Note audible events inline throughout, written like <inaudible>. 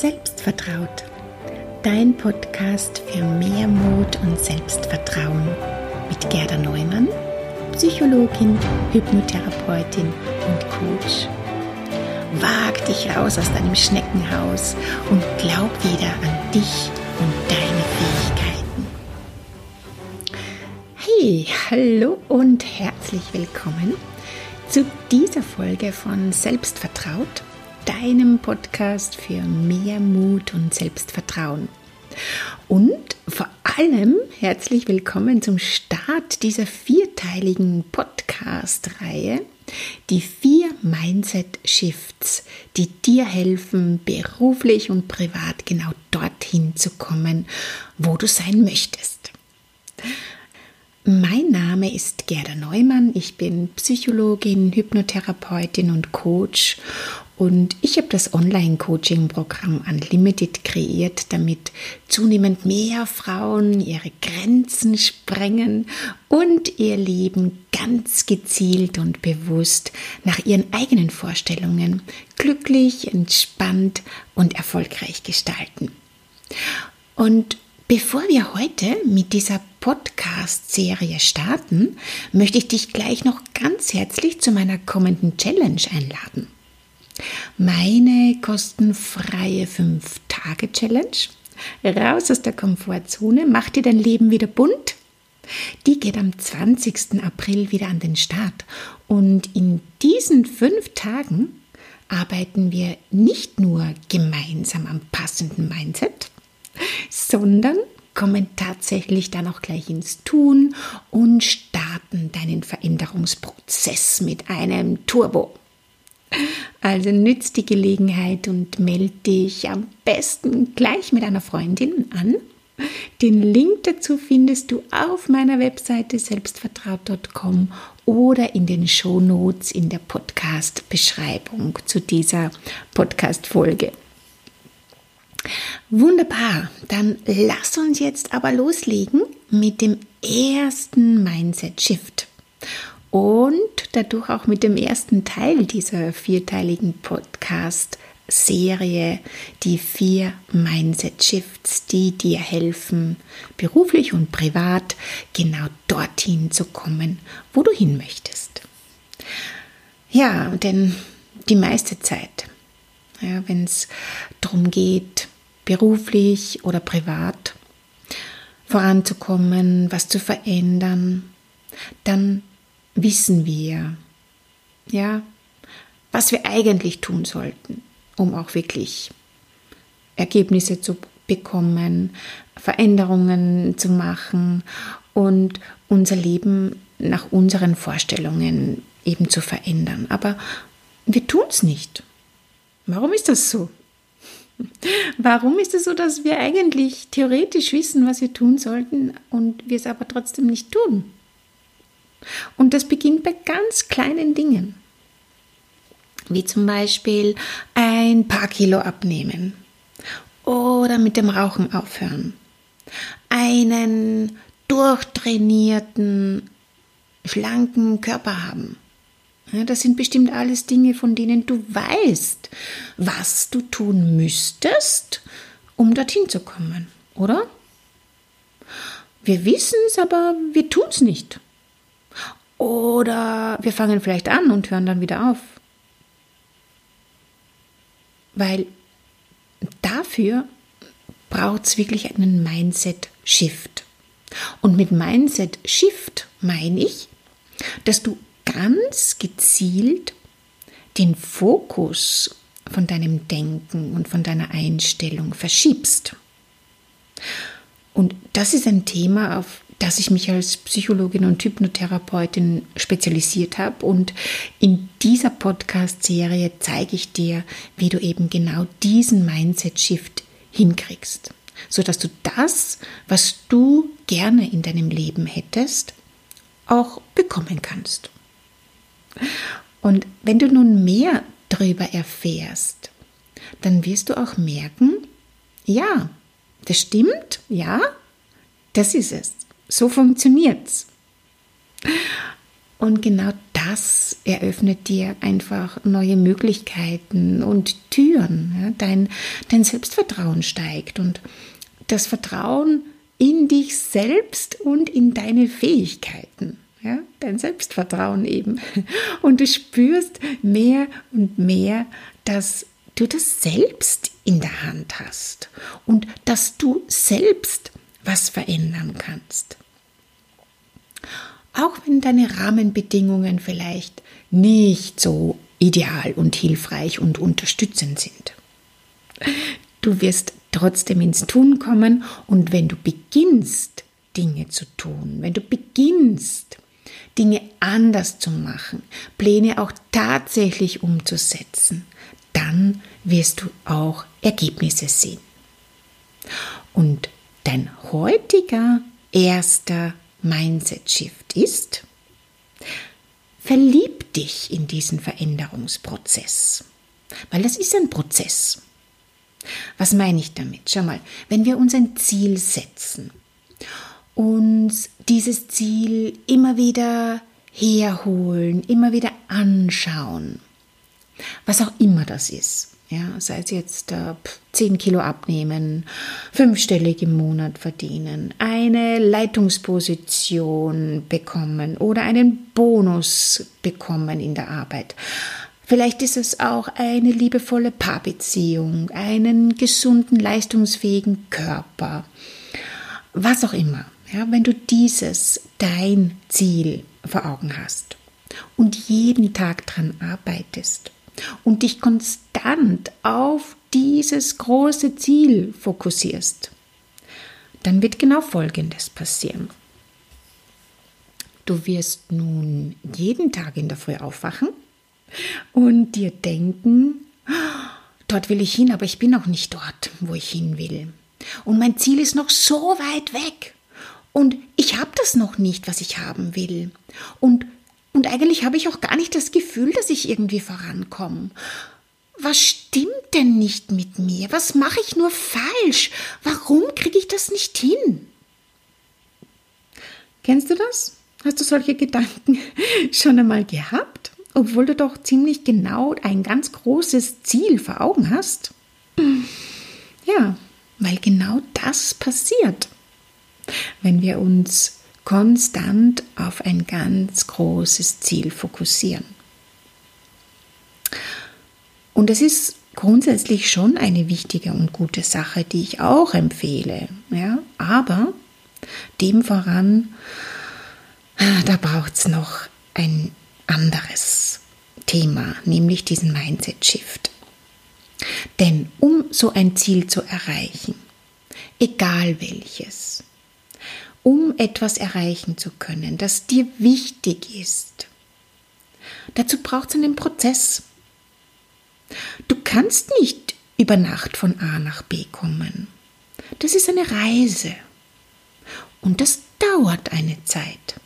Selbstvertraut. Dein Podcast für mehr Mut und Selbstvertrauen mit Gerda Neumann, Psychologin, Hypnotherapeutin und Coach. Wag dich raus aus deinem Schneckenhaus und glaub wieder an dich und deine Fähigkeiten. Hey, hallo und herzlich willkommen zu dieser Folge von Selbstvertraut deinem Podcast für mehr Mut und Selbstvertrauen. Und vor allem herzlich willkommen zum Start dieser vierteiligen Podcast-Reihe, die vier Mindset Shifts, die dir helfen, beruflich und privat genau dorthin zu kommen, wo du sein möchtest. Mein Name ist Gerda Neumann, ich bin Psychologin, Hypnotherapeutin und Coach und ich habe das Online-Coaching-Programm Unlimited kreiert, damit zunehmend mehr Frauen ihre Grenzen sprengen und ihr Leben ganz gezielt und bewusst nach ihren eigenen Vorstellungen glücklich, entspannt und erfolgreich gestalten. Und Bevor wir heute mit dieser Podcast-Serie starten, möchte ich dich gleich noch ganz herzlich zu meiner kommenden Challenge einladen. Meine kostenfreie 5-Tage-Challenge. Raus aus der Komfortzone, mach dir dein Leben wieder bunt. Die geht am 20. April wieder an den Start. Und in diesen fünf Tagen arbeiten wir nicht nur gemeinsam am passenden Mindset, sondern kommen tatsächlich dann auch gleich ins Tun und starten deinen Veränderungsprozess mit einem Turbo. Also nützt die Gelegenheit und melde dich am besten gleich mit einer Freundin an. Den Link dazu findest du auf meiner Webseite selbstvertraut.com oder in den Shownotes in der Podcast-Beschreibung zu dieser Podcast-Folge. Wunderbar, dann lass uns jetzt aber loslegen mit dem ersten Mindset Shift und dadurch auch mit dem ersten Teil dieser vierteiligen Podcast-Serie, die vier Mindset Shifts, die dir helfen, beruflich und privat genau dorthin zu kommen, wo du hin möchtest. Ja, denn die meiste Zeit, ja, wenn es darum geht, beruflich oder privat voranzukommen, was zu verändern, dann wissen wir, ja, was wir eigentlich tun sollten, um auch wirklich Ergebnisse zu bekommen, Veränderungen zu machen und unser Leben nach unseren Vorstellungen eben zu verändern. Aber wir tun es nicht. Warum ist das so? <laughs> Warum ist es so, dass wir eigentlich theoretisch wissen, was wir tun sollten und wir es aber trotzdem nicht tun? Und das beginnt bei ganz kleinen Dingen, wie zum Beispiel ein paar Kilo abnehmen oder mit dem Rauchen aufhören, einen durchtrainierten, schlanken Körper haben. Das sind bestimmt alles Dinge, von denen du weißt, was du tun müsstest, um dorthin zu kommen, oder? Wir wissen es, aber wir tun es nicht. Oder wir fangen vielleicht an und hören dann wieder auf. Weil dafür braucht es wirklich einen Mindset-Shift. Und mit Mindset-Shift meine ich, dass du ganz gezielt den Fokus von deinem Denken und von deiner Einstellung verschiebst. Und das ist ein Thema, auf dass ich mich als Psychologin und Hypnotherapeutin spezialisiert habe. Und in dieser Podcast-Serie zeige ich dir, wie du eben genau diesen Mindset-Shift hinkriegst, sodass du das, was du gerne in deinem Leben hättest, auch bekommen kannst. Und wenn du nun mehr darüber erfährst, dann wirst du auch merken, ja, das stimmt, ja, das ist es. So funktioniert's. Und genau das eröffnet dir einfach neue Möglichkeiten und Türen. Dein, dein Selbstvertrauen steigt und das Vertrauen in dich selbst und in deine Fähigkeiten. Ja, dein Selbstvertrauen eben. Und du spürst mehr und mehr, dass du das selbst in der Hand hast und dass du selbst was verändern kannst. Auch wenn deine Rahmenbedingungen vielleicht nicht so ideal und hilfreich und unterstützend sind. Du wirst trotzdem ins Tun kommen und wenn du beginnst, Dinge zu tun, wenn du beginnst, Dinge anders zu machen, Pläne auch tatsächlich umzusetzen, dann wirst du auch Ergebnisse sehen. Und dein heutiger erster Mindset-Shift ist, verlieb dich in diesen Veränderungsprozess, weil das ist ein Prozess. Was meine ich damit? Schau mal, wenn wir uns ein Ziel setzen, uns dieses Ziel immer wieder herholen, immer wieder anschauen, was auch immer das ist. Ja, sei es jetzt äh, 10 Kilo abnehmen, fünfstellig im Monat verdienen, eine Leitungsposition bekommen oder einen Bonus bekommen in der Arbeit. Vielleicht ist es auch eine liebevolle Paarbeziehung, einen gesunden, leistungsfähigen Körper, was auch immer. Ja, wenn du dieses dein Ziel vor Augen hast und jeden Tag dran arbeitest und dich konstant auf dieses große Ziel fokussierst, dann wird genau Folgendes passieren. Du wirst nun jeden Tag in der Früh aufwachen und dir denken, dort will ich hin, aber ich bin noch nicht dort, wo ich hin will. Und mein Ziel ist noch so weit weg. Und ich habe das noch nicht, was ich haben will. Und, und eigentlich habe ich auch gar nicht das Gefühl, dass ich irgendwie vorankomme. Was stimmt denn nicht mit mir? Was mache ich nur falsch? Warum kriege ich das nicht hin? Kennst du das? Hast du solche Gedanken <laughs> schon einmal gehabt? obwohl du doch ziemlich genau ein ganz großes Ziel vor Augen hast? Ja, weil genau das passiert, wenn wir uns konstant auf ein ganz großes Ziel fokussieren. Und es ist grundsätzlich schon eine wichtige und gute Sache, die ich auch empfehle. Ja, aber dem voran, da braucht es noch ein anderes Thema, nämlich diesen Mindset-Shift. Denn um so ein Ziel zu erreichen, egal welches, um etwas erreichen zu können, das dir wichtig ist, dazu braucht es einen Prozess. Du kannst nicht über Nacht von A nach B kommen. Das ist eine Reise. Und das dauert eine Zeit.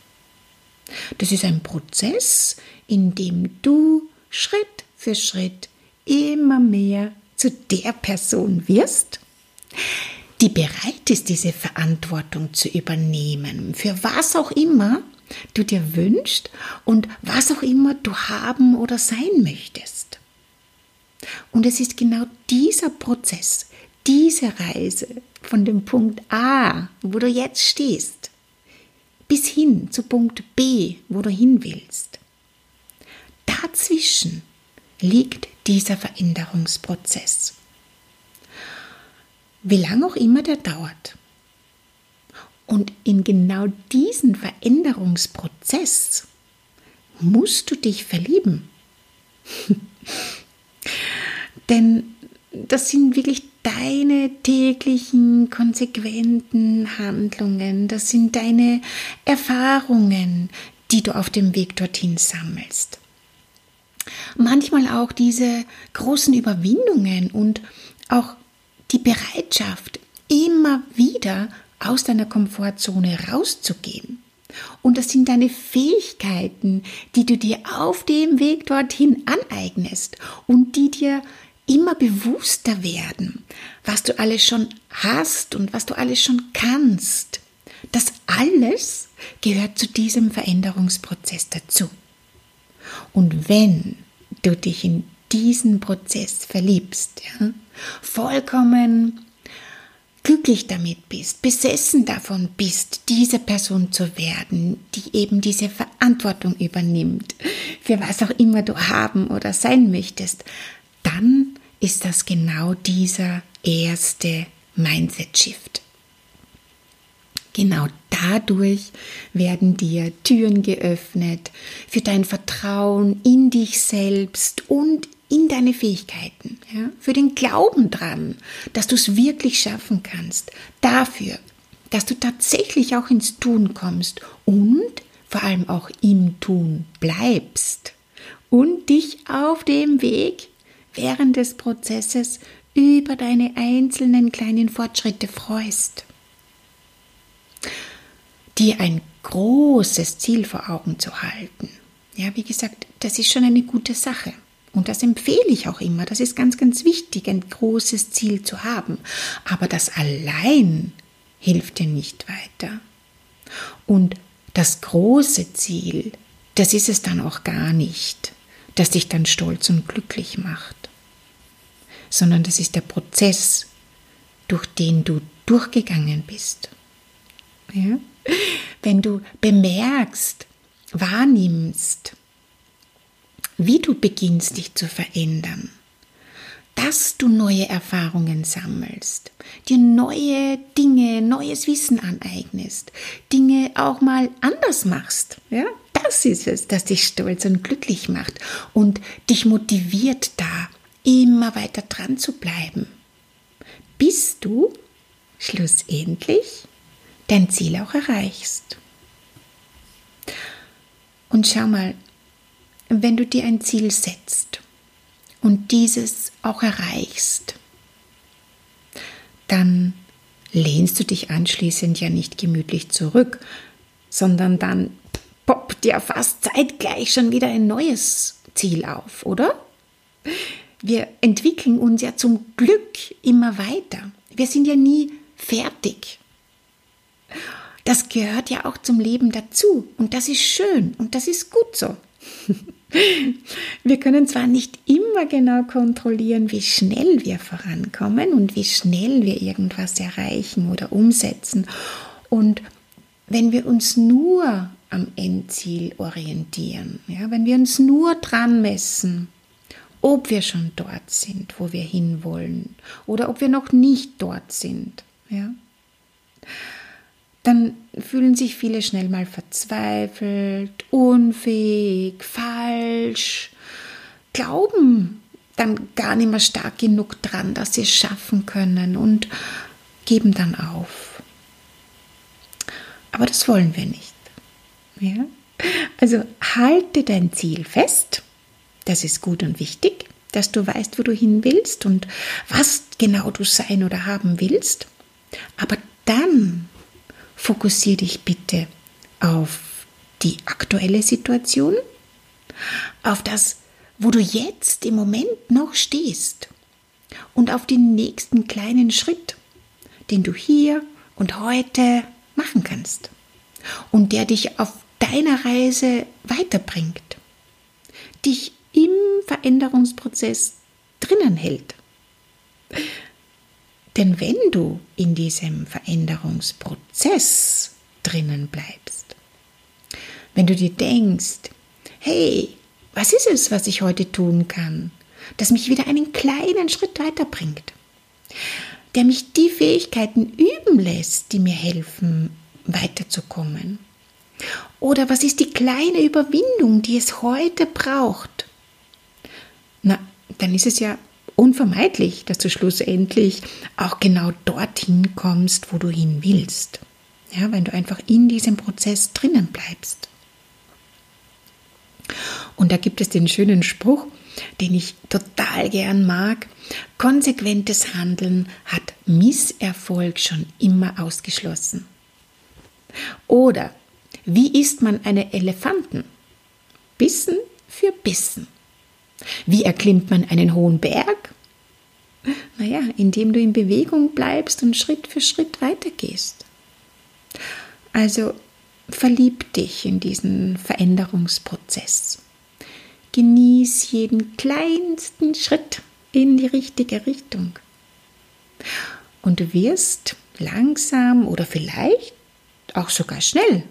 Das ist ein Prozess, in dem du Schritt für Schritt immer mehr zu der Person wirst, die bereit ist, diese Verantwortung zu übernehmen, für was auch immer du dir wünschst und was auch immer du haben oder sein möchtest. Und es ist genau dieser Prozess, diese Reise von dem Punkt A, wo du jetzt stehst, bis hin zu Punkt B, wo du hin willst. Dazwischen liegt dieser Veränderungsprozess. Wie lange auch immer der dauert. Und in genau diesen Veränderungsprozess musst du dich verlieben. <laughs> Denn das sind wirklich deine täglichen konsequenten Handlungen, das sind deine Erfahrungen, die du auf dem Weg dorthin sammelst. Manchmal auch diese großen Überwindungen und auch die Bereitschaft, immer wieder aus deiner Komfortzone rauszugehen. Und das sind deine Fähigkeiten, die du dir auf dem Weg dorthin aneignest und die dir immer bewusster werden, was du alles schon hast und was du alles schon kannst. Das alles gehört zu diesem Veränderungsprozess dazu. Und wenn du dich in diesen Prozess verliebst, ja, vollkommen glücklich damit bist, besessen davon bist, diese Person zu werden, die eben diese Verantwortung übernimmt, für was auch immer du haben oder sein möchtest, dann ist das genau dieser erste Mindset-Shift. Genau dadurch werden dir Türen geöffnet für dein Vertrauen in dich selbst und in deine Fähigkeiten, ja, für den Glauben dran, dass du es wirklich schaffen kannst, dafür, dass du tatsächlich auch ins Tun kommst und vor allem auch im Tun bleibst und dich auf dem Weg während des Prozesses über deine einzelnen kleinen Fortschritte freust dir ein großes Ziel vor Augen zu halten. Ja, wie gesagt, das ist schon eine gute Sache. Und das empfehle ich auch immer. Das ist ganz, ganz wichtig, ein großes Ziel zu haben. Aber das allein hilft dir nicht weiter. Und das große Ziel, das ist es dann auch gar nicht, das dich dann stolz und glücklich macht, sondern das ist der Prozess, durch den du durchgegangen bist. Ja? Wenn du bemerkst, wahrnimmst, wie du beginnst dich zu verändern, dass du neue Erfahrungen sammelst, dir neue Dinge, neues Wissen aneignest, Dinge auch mal anders machst, ja? Das ist es, das dich stolz und glücklich macht und dich motiviert da, immer weiter dran zu bleiben, bis du schlussendlich dein Ziel auch erreichst. Und schau mal, wenn du dir ein Ziel setzt und dieses auch erreichst, dann lehnst du dich anschließend ja nicht gemütlich zurück, sondern dann poppt ja fast zeitgleich schon wieder ein neues Ziel auf, oder? Wir entwickeln uns ja zum Glück immer weiter. Wir sind ja nie fertig. Das gehört ja auch zum Leben dazu und das ist schön und das ist gut so. <laughs> Wir können zwar nicht immer genau kontrollieren, wie schnell wir vorankommen und wie schnell wir irgendwas erreichen oder umsetzen. Und wenn wir uns nur am Endziel orientieren, ja, wenn wir uns nur dran messen, ob wir schon dort sind, wo wir hinwollen, oder ob wir noch nicht dort sind, ja, dann fühlen sich viele schnell mal verzweifelt, unfähig, falsch, glauben dann gar nicht mehr stark genug dran, dass sie es schaffen können und geben dann auf. Aber das wollen wir nicht. Ja? Also halte dein Ziel fest. Das ist gut und wichtig, dass du weißt, wo du hin willst und was genau du sein oder haben willst. Aber dann fokussiere dich bitte auf die aktuelle Situation, auf das, wo du jetzt im Moment noch stehst und auf den nächsten kleinen Schritt, den du hier und heute machen kannst und der dich auf deiner Reise weiterbringt, dich im Veränderungsprozess drinnen hält. Denn wenn du in diesem Veränderungsprozess drinnen bleibst, wenn du dir denkst, hey, was ist es, was ich heute tun kann, das mich wieder einen kleinen Schritt weiterbringt, der mich die Fähigkeiten üben lässt, die mir helfen, weiterzukommen? Oder was ist die kleine Überwindung, die es heute braucht? Na, dann ist es ja unvermeidlich, dass du schlussendlich auch genau dorthin kommst, wo du hin willst. Ja, wenn du einfach in diesem Prozess drinnen bleibst. Und da gibt es den schönen Spruch, den ich total gern mag. Konsequentes Handeln hat Misserfolg schon immer ausgeschlossen. Oder wie isst man eine Elefanten? Bissen für Bissen. Wie erklimmt man einen hohen Berg? Naja, indem du in Bewegung bleibst und Schritt für Schritt weitergehst. Also verlieb dich in diesen Veränderungsprozess. Genieß jeden kleinsten Schritt in die richtige Richtung. Und du wirst langsam oder vielleicht auch sogar schnell.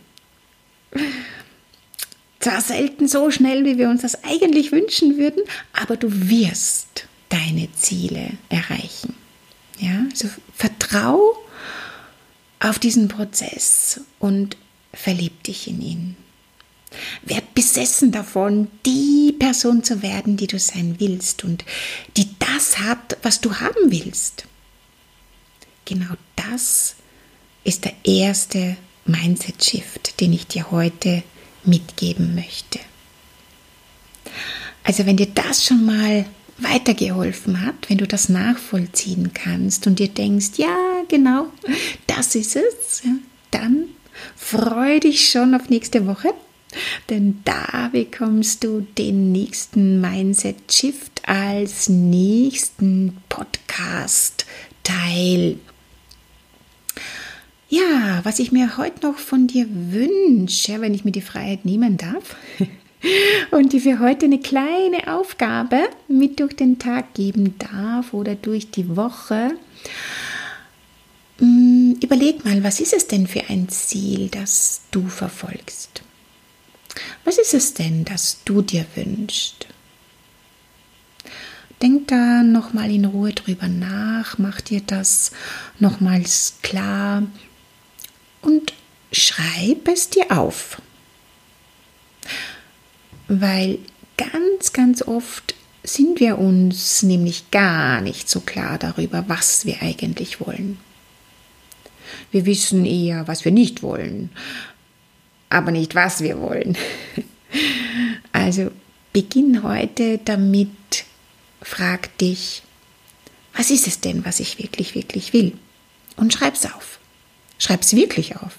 Zwar selten so schnell, wie wir uns das eigentlich wünschen würden, aber du wirst deine Ziele erreichen. Ja, also vertrau auf diesen Prozess und verlieb dich in ihn. Werd besessen davon, die Person zu werden, die du sein willst und die das hat, was du haben willst. Genau das ist der erste Mindset-Shift, den ich dir heute mitgeben möchte. Also wenn dir das schon mal weitergeholfen hat, wenn du das nachvollziehen kannst und dir denkst, ja, genau, das ist es, dann freu dich schon auf nächste Woche, denn da bekommst du den nächsten Mindset Shift als nächsten Podcast Teil. Was ich mir heute noch von dir wünsche, wenn ich mir die Freiheit nehmen darf, <laughs> und die für heute eine kleine Aufgabe mit durch den Tag geben darf oder durch die Woche. Mm, überleg mal, was ist es denn für ein Ziel, das du verfolgst? Was ist es denn, das du dir wünschst? Denk da nochmal in Ruhe drüber nach, mach dir das nochmals klar und schreib es dir auf weil ganz, ganz oft sind wir uns nämlich gar nicht so klar darüber, was wir eigentlich wollen. Wir wissen eher, was wir nicht wollen, aber nicht, was wir wollen. <laughs> Also beginn heute damit, frag dich, was ist es denn, was ich wirklich, wirklich will? Und schreib's auf. Schreib's wirklich auf.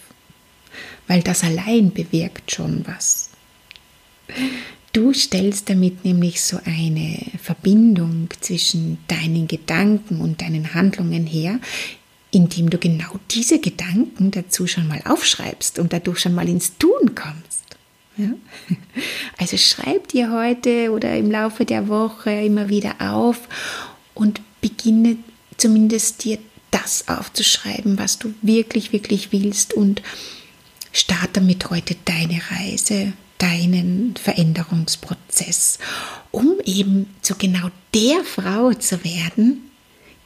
Weil das allein bewirkt schon was. Du stellst damit nämlich so eine Verbindung zwischen deinen Gedanken und deinen Handlungen her, indem du genau diese Gedanken dazu schon mal aufschreibst und dadurch schon mal ins Tun kommst. Ja? <laughs> Also schreib dir heute oder im Laufe der Woche immer wieder auf und beginne zumindest dir das aufzuschreiben, was du wirklich, wirklich willst und starte damit heute deine Reise deinen Veränderungsprozess, um eben zu genau der Frau zu werden,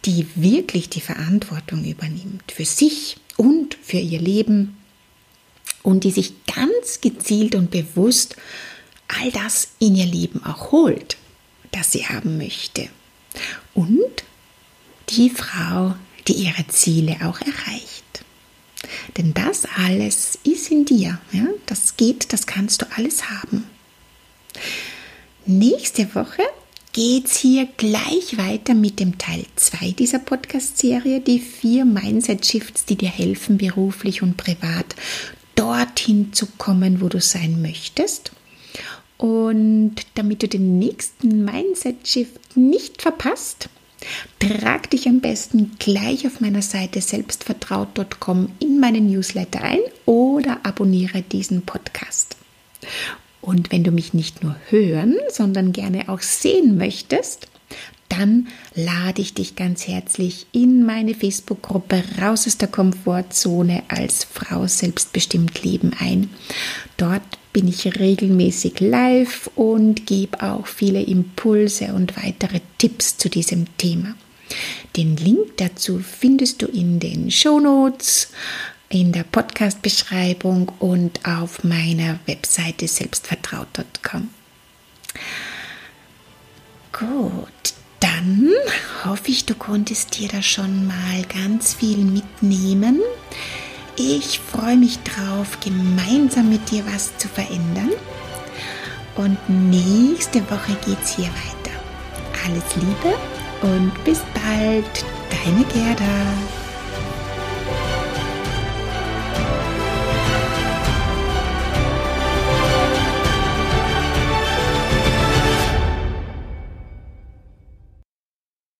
die wirklich die Verantwortung übernimmt für sich und für ihr Leben und die sich ganz gezielt und bewusst all das in ihr Leben auch holt, das sie haben möchte. Und die Frau, die ihre Ziele auch erreicht. Denn das alles ist in dir. Ja? Das geht, das kannst du alles haben. Nächste Woche geht es hier gleich weiter mit dem Teil 2 dieser Podcast-Serie, die vier Mindset-Shifts, die dir helfen, beruflich und privat dorthin zu kommen, wo du sein möchtest. Und damit du den nächsten Mindset-Shift nicht verpasst, Trag dich am besten gleich auf meiner Seite selbstvertraut.com in meinen Newsletter ein oder abonniere diesen Podcast. Und wenn du mich nicht nur hören, sondern gerne auch sehen möchtest, dann lade ich dich ganz herzlich in meine Facebook-Gruppe Raus aus der Komfortzone als Frau selbstbestimmt leben ein. Dort bin ich regelmäßig live und gebe auch viele Impulse und weitere Tipps zu diesem Thema. Den Link dazu findest du in den Show Notes, in der Podcast-Beschreibung und auf meiner Webseite selbstvertraut.com. Gut, dann hoffe ich, du konntest dir da schon mal ganz viel mitnehmen. Ich freue mich drauf, gemeinsam mit dir was zu verändern. Und nächste Woche geht es hier weiter. Alles Liebe und bis bald, deine Gerda.